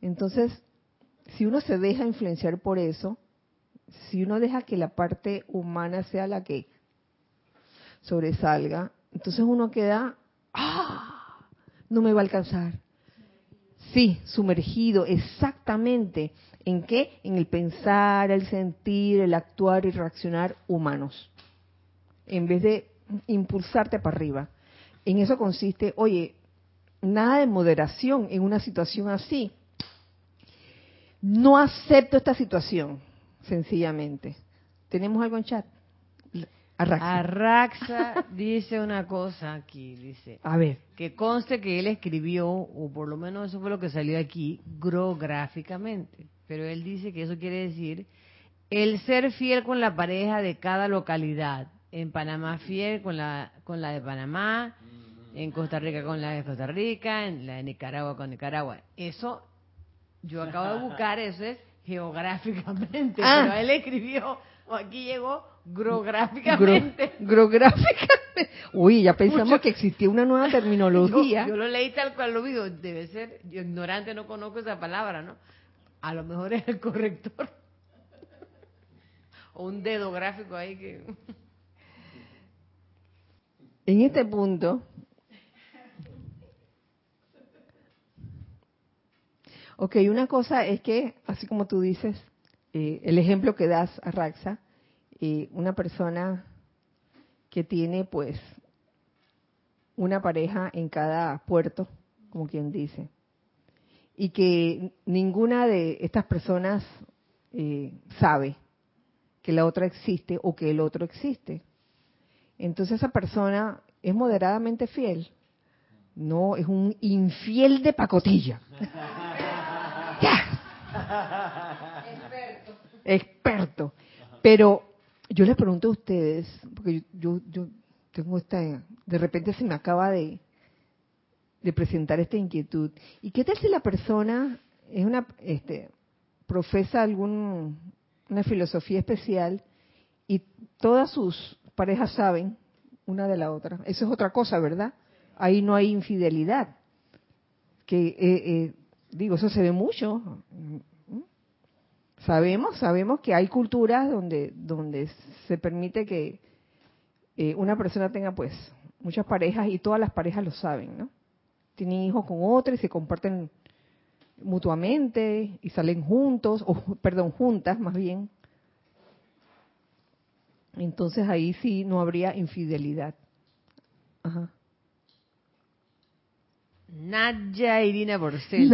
A: Entonces, si uno se deja influenciar por eso, si uno deja que la parte humana sea la que sobresalga, entonces uno queda, ¡ah! No me va a alcanzar. Sí, sumergido, exactamente. ¿En qué? En el pensar, el sentir, el actuar y reaccionar humanos. En vez de impulsarte para arriba. En eso consiste, oye, nada de moderación en una situación así. No acepto esta situación, sencillamente. ¿Tenemos algo en chat?
B: Arraxa. dice una cosa aquí, dice.
A: A ver.
B: Que conste que él escribió, o por lo menos eso fue lo que salió aquí, grográficamente pero él dice que eso quiere decir el ser fiel con la pareja de cada localidad. En Panamá fiel con la, con la de Panamá, en Costa Rica con la de Costa Rica, en la de Nicaragua con Nicaragua. Eso, yo acabo de buscar, eso es geográficamente, ah. pero él escribió, o aquí llegó, grográficamente.
A: grográficamente. Uy, ya pensamos que existía una nueva terminología.
B: Yo, lo leí tal cual lo vi, debe ser, yo ignorante no conozco esa palabra, ¿no? A lo mejor es el corrector. o un dedo gráfico ahí que...
A: En este punto, ok, una cosa es que, así como tú dices, eh, el ejemplo que das a Raxa, eh, una persona que tiene pues una pareja en cada puerto, como quien dice, y que ninguna de estas personas eh, sabe que la otra existe o que el otro existe. Entonces esa persona es moderadamente fiel. No, es un infiel de pacotilla. <laughs> Experto. Experto. Pero yo les pregunto a ustedes, porque yo, yo tengo esta, de repente se me acaba de, de presentar esta inquietud. ¿Y qué tal si la persona es una, este, profesa algún, una filosofía especial y todas sus parejas saben una de la otra? Eso es otra cosa, ¿verdad? Ahí no hay infidelidad. Que, eh, eh, digo, eso se ve mucho. Sabemos, sabemos que hay culturas donde, donde se permite que eh, una persona tenga pues muchas parejas y todas las parejas lo saben, ¿no? tienen hijos con otra y se comparten mutuamente y salen juntos, o perdón, juntas más bien. Entonces ahí sí no habría infidelidad. Ajá.
B: Naya Irina Borcel.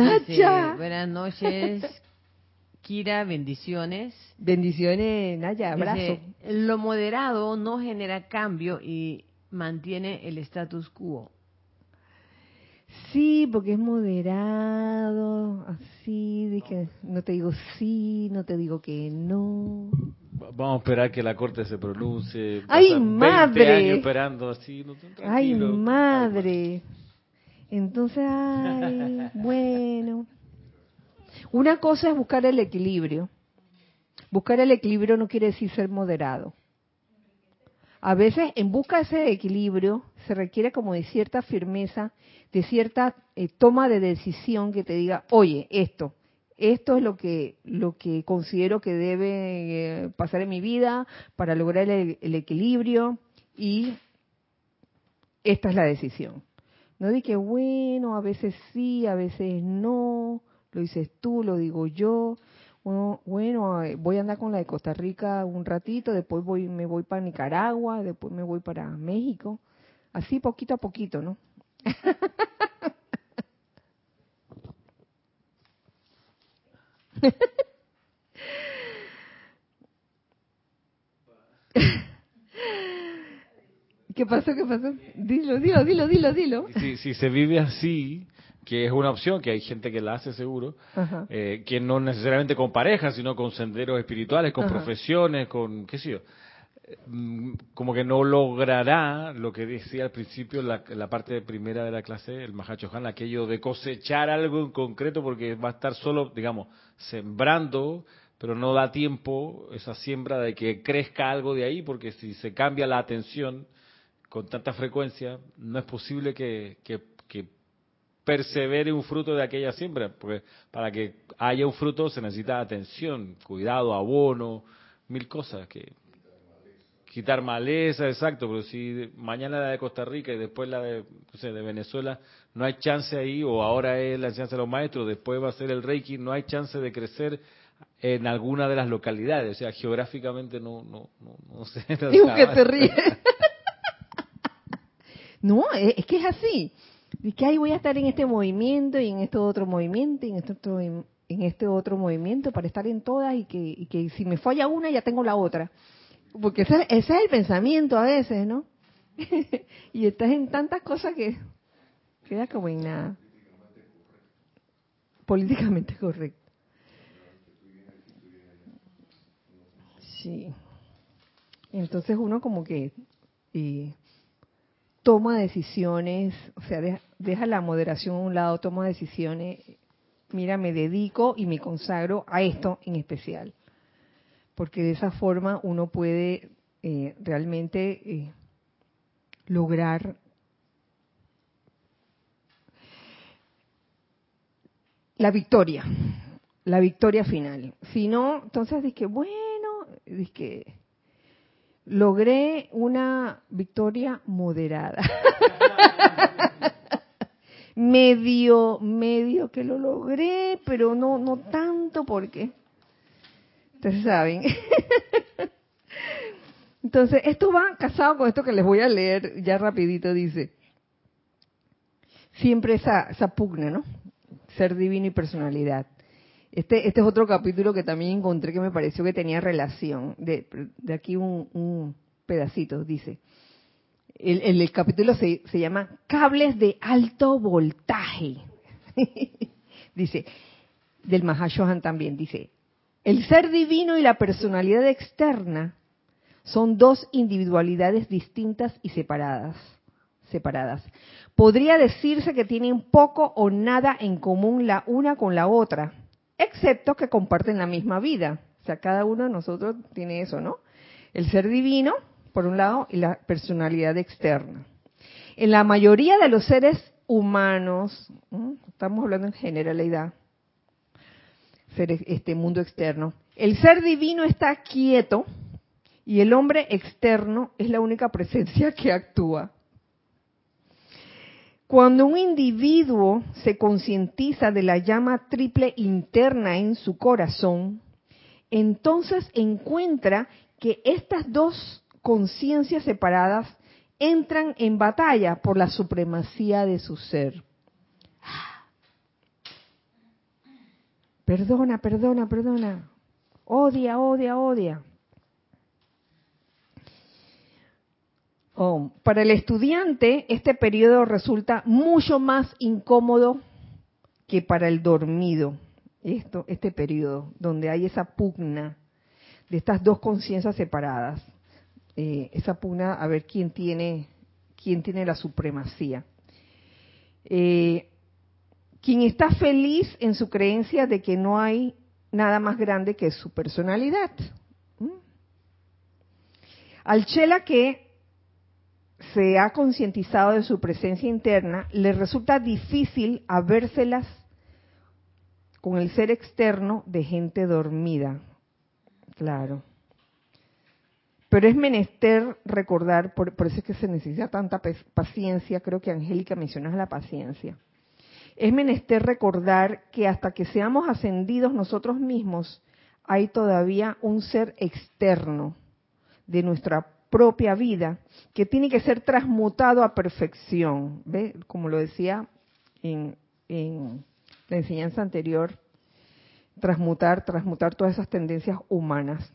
B: Buenas noches. <laughs> Kira, bendiciones.
A: Bendiciones, Naya, abrazo.
B: lo moderado no genera cambio y mantiene el status quo.
A: Sí, porque es moderado, así, de que no te digo sí, no te digo que no.
C: Vamos a esperar que la corte se pronuncie.
A: ¡Ay, madre!
C: esperando así,
A: ¡Ay, madre! Entonces, ay, <laughs> bueno. Una cosa es buscar el equilibrio. Buscar el equilibrio no quiere decir ser moderado. A veces, en busca de ese equilibrio, se requiere como de cierta firmeza de cierta eh, toma de decisión que te diga, oye, esto, esto es lo que, lo que considero que debe eh, pasar en mi vida para lograr el, equilibrio y esta es la decisión. No di que, bueno, a veces sí, a veces no, lo dices tú, lo digo yo. Bueno, bueno, eh, voy a andar con la de Costa Rica un ratito, después voy, me voy para Nicaragua, después me voy para México. Así poquito a poquito, ¿no? <laughs> ¿Qué pasó? ¿Qué pasó? Dilo, dilo, dilo, dilo, dilo.
C: Si, si se vive así, que es una opción, que hay gente que la hace seguro, eh, que no necesariamente con pareja, sino con senderos espirituales, con
A: Ajá.
C: profesiones, con qué sé yo. Mm, Como que no logrará lo que decía al principio la, la parte primera de la clase, el Mahacho Han, aquello de cosechar algo en concreto, porque va a estar solo, digamos, sembrando, pero no da tiempo esa siembra de que crezca algo de ahí, porque si se cambia la atención con tanta frecuencia, no es posible que, que, que persevere un fruto de aquella siembra, porque para que haya un fruto se necesita atención, cuidado, abono, mil cosas que quitar maleza, exacto, pero si mañana la de Costa Rica y después la de, Venezuela, no hay chance ahí, o ahora es la enseñanza de los maestros, después va a ser el Reiki, no hay chance de crecer en alguna de las localidades, o sea, geográficamente no, no, no, no sé.
A: Digo que te ríes. <laughs> no, es, es que es así. Es que ahí voy a estar en este movimiento y en este otro movimiento y en este otro, en este otro movimiento para estar en todas y que, y que si me falla una ya tengo la otra. Porque ese, ese es el pensamiento a veces, ¿no? <laughs> y estás en tantas cosas que queda como en nada. Políticamente correcto. Sí. Entonces uno como que eh, toma decisiones, o sea, deja, deja la moderación a un lado, toma decisiones, mira, me dedico y me consagro a esto en especial. Porque de esa forma uno puede eh, realmente eh, lograr la victoria, la victoria final. Si no, entonces dije, bueno, dije, logré una victoria moderada. <laughs> medio, medio que lo logré, pero no, no tanto porque, ustedes saben. <laughs> Entonces, esto va casado con esto que les voy a leer ya rapidito, dice. Siempre esa, esa pugna, ¿no? Ser divino y personalidad. Este, este es otro capítulo que también encontré que me pareció que tenía relación. De, de aquí un, un pedacito, dice. El, capítulo se, se llama Cables de alto voltaje. <laughs> dice, del Mahashohan también, dice, el ser divino y la personalidad externa son dos individualidades distintas y separadas. separadas. Podría decirse que tienen poco o nada en común la una con la otra, excepto que comparten la misma vida. O sea, cada uno de nosotros tiene eso, ¿no? El ser divino, por un lado, y la personalidad externa. En la mayoría de los seres humanos, estamos hablando en generalidad, este mundo externo, el ser divino está quieto y el hombre externo es la única presencia <laughs> que actúa. Cuando un individuo se concientiza de la llama triple interna en su corazón, entonces encuentra que estas dos conciencias separadas entran en batalla por la supremacía de su ser. Perdona, perdona, perdona. Odia, odia, odia. Oh, para el estudiante, este periodo resulta mucho más incómodo que para el dormido. Esto, este periodo, donde hay esa pugna de estas dos conciencias separadas. Eh, esa pugna a ver quién tiene, quién tiene la supremacía. Eh, quien está feliz en su creencia de que no hay nada más grande que su personalidad. ¿Mm? Al chela que se ha concientizado de su presencia interna, le resulta difícil habérselas con el ser externo de gente dormida. Claro. Pero es menester recordar, por, por, eso es que se necesita tanta paciencia, creo que Angélica mencionas la paciencia. Es menester recordar que hasta que seamos ascendidos nosotros mismos, hay todavía un ser externo de nuestra propia vida que tiene que ser transmutado a perfección. ¿Ve? Como lo decía en, en la enseñanza anterior, transmutar, transmutar todas esas tendencias humanas.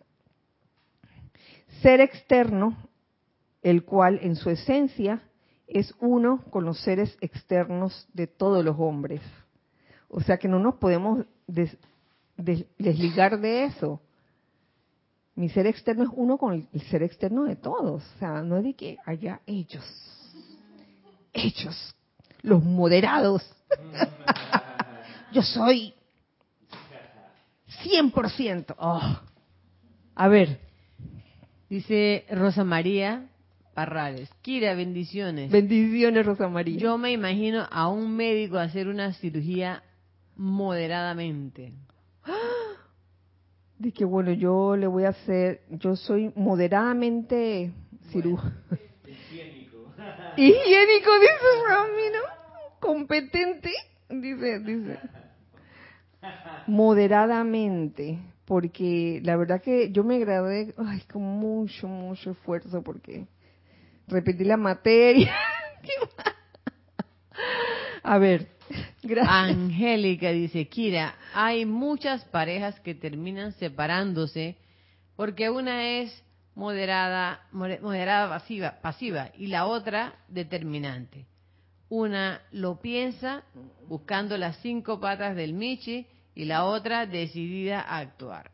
A: Ser externo el cual en su esencia es uno con los seres externos de todos los hombres. O sea que no nos podemos desligar de eso. Mi ser externo es uno con el ser externo de todos. O sea, no es de que haya ellos. Ellos, los moderados. <laughs> Yo soy 100%. Oh. A ver.
B: Dice Rosa María Parrales. Kira, bendiciones.
A: Bendiciones, Rosa María.
B: Yo me imagino a un médico hacer una cirugía moderadamente.
A: De que bueno, yo le voy a hacer, yo soy moderadamente cirujano. Higiénico. <laughs> Higiénico, dice Ramiro. Competente, dice, dice. Moderadamente, porque la verdad que yo me gradué ay, con mucho, mucho esfuerzo porque repetí la materia. <laughs> A ver, <laughs>
B: Angélica dice, Kira, hay muchas parejas que terminan separándose porque una es moderada, moderada pasiva, pasiva y la otra determinante. Una lo piensa buscando las cinco patas del Michi y la otra decidida a actuar.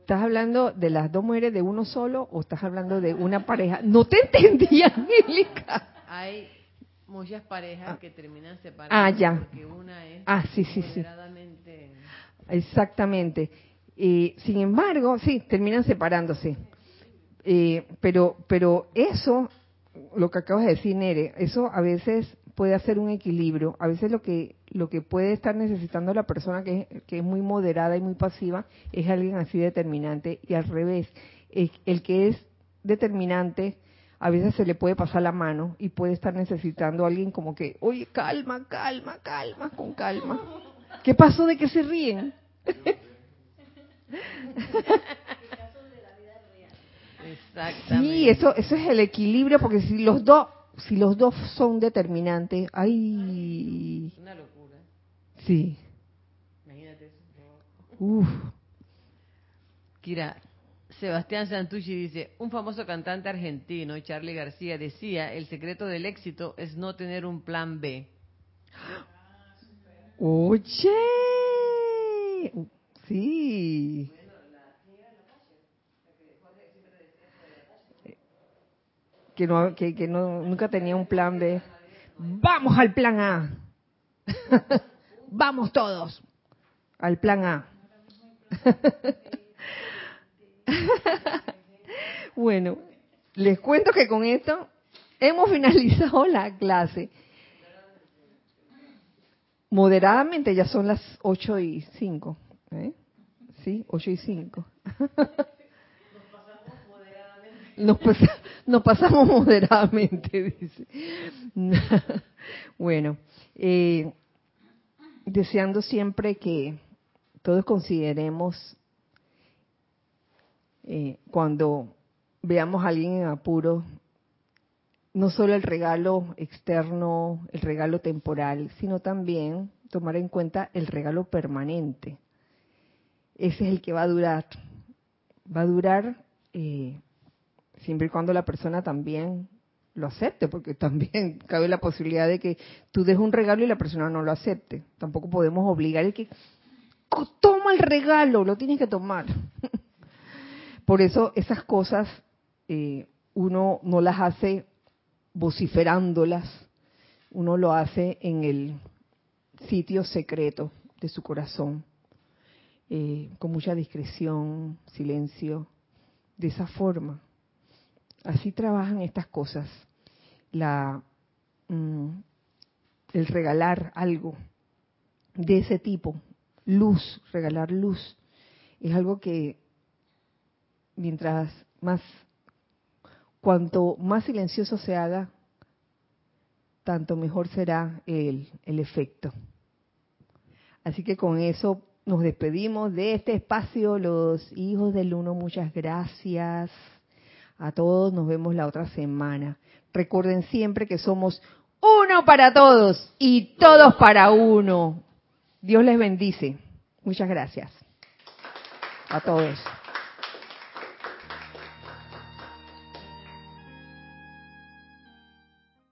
A: ¿Estás hablando de las dos mujeres de uno solo o estás hablando de una pareja? No te entendí, Angélica.
B: Hay muchas parejas ah. que terminan separadas
A: ah, ya.
B: porque una es
A: ah, sí, sí, sí. Exactamente. Eh, sin embargo, sí, terminan separándose. Eh, pero, pero eso, lo que acabas de decir, Nere, eso a veces puede hacer un equilibrio. A veces lo que lo que puede estar necesitando la persona que, que es muy moderada y muy pasiva es alguien así determinante y al revés, el que es determinante a veces se le puede pasar la mano y puede estar necesitando a alguien como que, oye, calma, calma, calma, con calma. ¿Qué pasó de que se ríen?
B: Exactamente.
A: Sí, eso, eso es el equilibrio, porque si los dos, si los dos son determinantes,
B: hay una locura.
A: Sí.
B: Imagínate eso.
A: Uf.
B: Kira, Sebastián Santucci dice, un famoso cantante argentino, Charlie García, decía, el secreto del éxito es no tener un plan B.
A: Oye, sí. Que, no, que, no, nunca tenía un plan B. Vamos al plan A. <laughs> Vamos todos al plan A. <laughs> <laughs> bueno, les cuento que con esto hemos finalizado la clase. Moderadamente ya son las 8 y 5. ¿eh? Sí, 8 y 5. Nos, nos pasamos moderadamente, <laughs> dice. bueno, eh, deseando siempre que todos consideremos eh, cuando veamos a alguien en apuro, no solo el regalo externo, el regalo temporal, sino también tomar en cuenta el regalo permanente. Ese es el que va a durar. Va a durar eh, siempre y cuando la persona también lo acepte, porque también <laughs> cabe la posibilidad de que tú des un regalo y la persona no lo acepte. Tampoco podemos obligar el que toma el regalo, lo tienes que tomar. <laughs> Por eso esas cosas eh, uno no las hace vociferándolas, uno lo hace en el sitio secreto de su corazón, eh, con mucha discreción, silencio, de esa forma. Así trabajan estas cosas. La, mm, el regalar algo de ese tipo, luz, regalar luz, es algo que mientras más, cuanto más silencioso se haga, tanto mejor será el, el efecto. Así que con eso nos despedimos de este espacio, los hijos del uno. Muchas gracias a todos. Nos vemos la otra semana. Recuerden siempre que somos uno para todos y todos para uno. Dios les bendice. Muchas gracias a todos.